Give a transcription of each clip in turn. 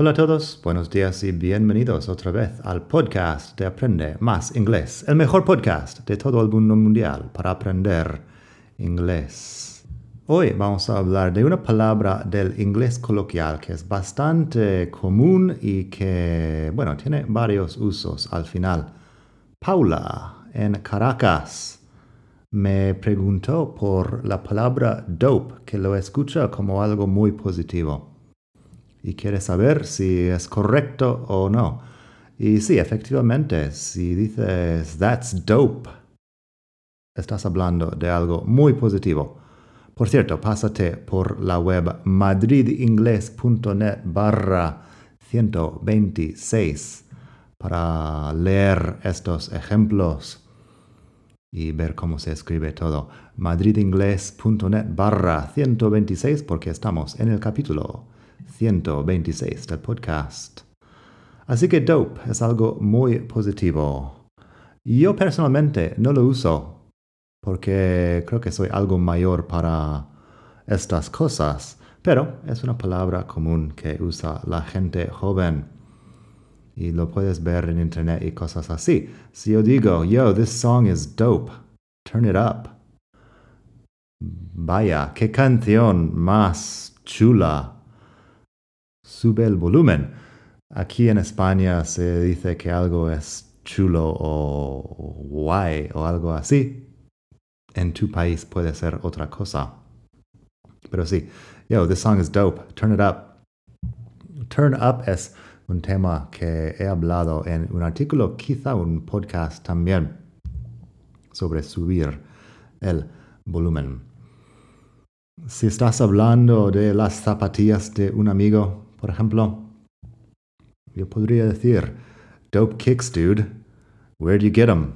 Hola a todos, buenos días y bienvenidos otra vez al podcast de Aprende Más Inglés, el mejor podcast de todo el mundo mundial para aprender inglés. Hoy vamos a hablar de una palabra del inglés coloquial que es bastante común y que, bueno, tiene varios usos al final. Paula, en Caracas, me preguntó por la palabra dope, que lo escucha como algo muy positivo y quiere saber si es correcto o no. Y sí, efectivamente, si dices that's dope, estás hablando de algo muy positivo. Por cierto, pásate por la web madridingles.net barra 126 para leer estos ejemplos y ver cómo se escribe todo. madridingles.net barra 126 porque estamos en el capítulo 126 del podcast. Así que dope es algo muy positivo. Yo personalmente no lo uso porque creo que soy algo mayor para estas cosas, pero es una palabra común que usa la gente joven. Y lo puedes ver en internet y cosas así. Si yo digo, yo, this song is dope, turn it up. Vaya, qué canción más chula sube el volumen. Aquí en España se dice que algo es chulo o guay o algo así. En tu país puede ser otra cosa. Pero sí, yo, this song is dope. Turn it up. Turn up es un tema que he hablado en un artículo, quizá un podcast también, sobre subir el volumen. Si estás hablando de las zapatillas de un amigo, por ejemplo, yo podría decir, dope kicks, dude. Where'd you get them?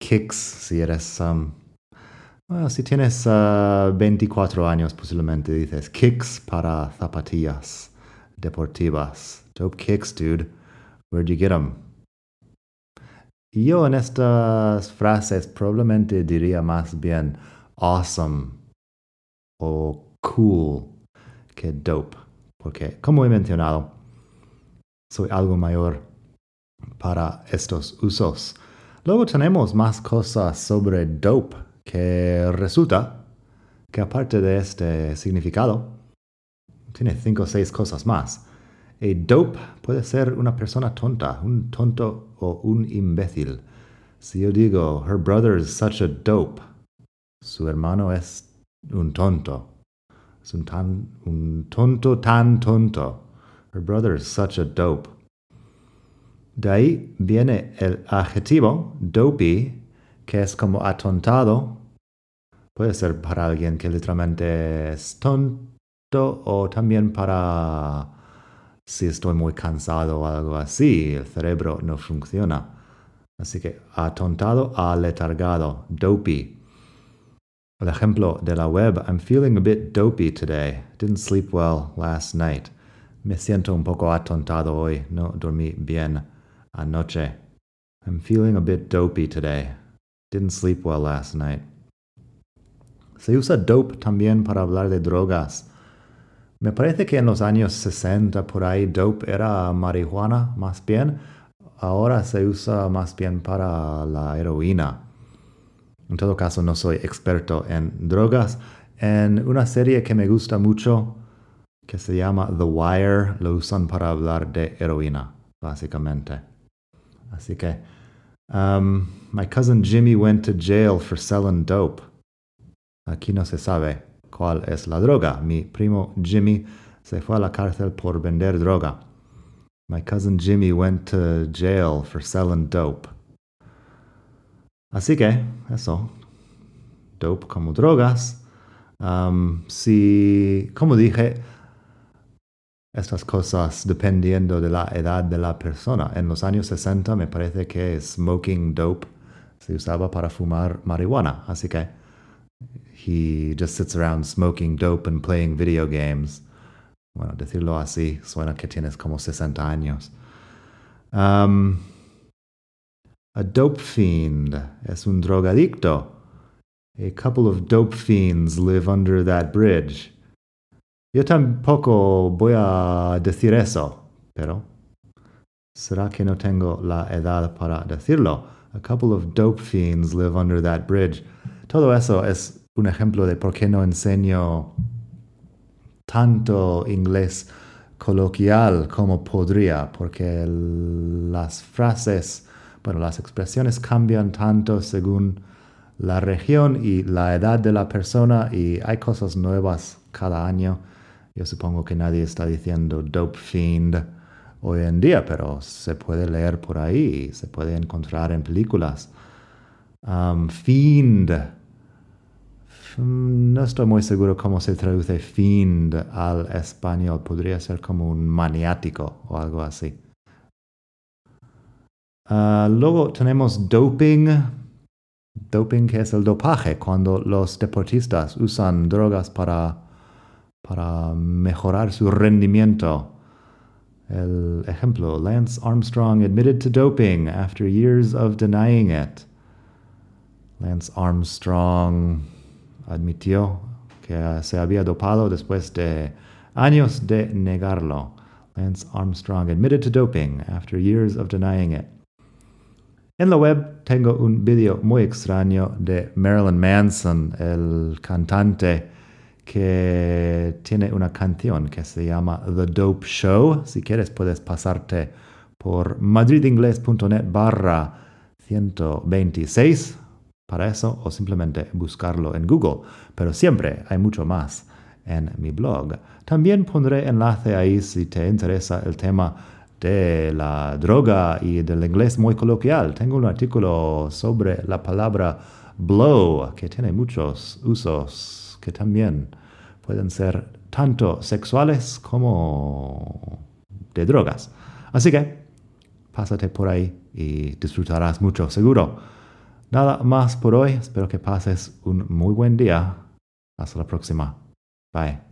Kicks, si eres, um, bueno, si tienes 24 uh, años, posiblemente dices kicks para zapatillas deportivas. Dope kicks, dude. Where'd you get them? yo en estas frases probablemente diría más bien awesome o cool que dope porque como he mencionado, soy algo mayor para estos usos. Luego tenemos más cosas sobre dope, que resulta que aparte de este significado, tiene cinco o seis cosas más. A dope puede ser una persona tonta, un tonto o un imbécil. Si yo digo, her brother is such a dope, su hermano es un tonto. Es un, tan, un tonto tan tonto. Her brother is such a dope. De ahí viene el adjetivo dopey, que es como atontado. Puede ser para alguien que literalmente es tonto o también para si estoy muy cansado o algo así, el cerebro no funciona. Así que atontado, aletargado, dopey. El ejemplo de la web, I'm feeling a bit dopey today. Didn't sleep well last night. Me siento un poco atontado hoy, no dormí bien anoche. I'm feeling a bit dopey today. Didn't sleep well last night. Se usa dope también para hablar de drogas. Me parece que en los años 60 por ahí dope era marihuana más bien. Ahora se usa más bien para la heroína. En todo caso, no soy experto en drogas. En una serie que me gusta mucho, que se llama The Wire, lo usan para hablar de heroína, básicamente. Así que, um, my cousin Jimmy went to jail for selling dope. Aquí no se sabe cuál es la droga. Mi primo Jimmy se fue a la cárcel por vender droga. My cousin Jimmy went to jail for selling dope. Así que, eso. Dope como drogas. Um, si, como dije, estas cosas dependiendo de la edad de la persona. En los años 60 me parece que smoking dope se usaba para fumar marihuana. Así que he just sits around smoking dope and playing video games. Bueno, decirlo así suena que tienes como 60 años. Um, a dope fiend es un drogadicto. A couple of dope fiends live under that bridge. Yo tampoco voy a decir eso, pero ¿será que no tengo la edad para decirlo? A couple of dope fiends live under that bridge. Todo eso es un ejemplo de por qué no enseño tanto inglés coloquial como podría, porque las frases, bueno, las expresiones cambian tanto según la región y la edad de la persona y hay cosas nuevas cada año. Yo supongo que nadie está diciendo dope fiend hoy en día, pero se puede leer por ahí, se puede encontrar en películas. Um, fiend Mm, no estoy muy seguro cómo se traduce fiend al español. Podría ser como un maniático o algo así. Ah, luego tenemos doping. Doping que es el dopaje, cuando los deportistas usan drogas para, para mejorar su rendimiento. El ejemplo, Lance Armstrong admitted to doping after years of denying it. Lance Armstrong admitió que se había dopado después de años de negarlo. Lance Armstrong admitted to doping after years of denying it. En la web tengo un video muy extraño de Marilyn Manson, el cantante que tiene una canción que se llama The Dope Show. Si quieres puedes pasarte por madridingles.net barra 126 para eso o simplemente buscarlo en Google, pero siempre hay mucho más en mi blog. También pondré enlace ahí si te interesa el tema de la droga y del inglés muy coloquial. Tengo un artículo sobre la palabra blow, que tiene muchos usos que también pueden ser tanto sexuales como de drogas. Así que pásate por ahí y disfrutarás mucho, seguro. Nada más por hoy. Espero que pases un muy buen día. Hasta la próxima. Bye.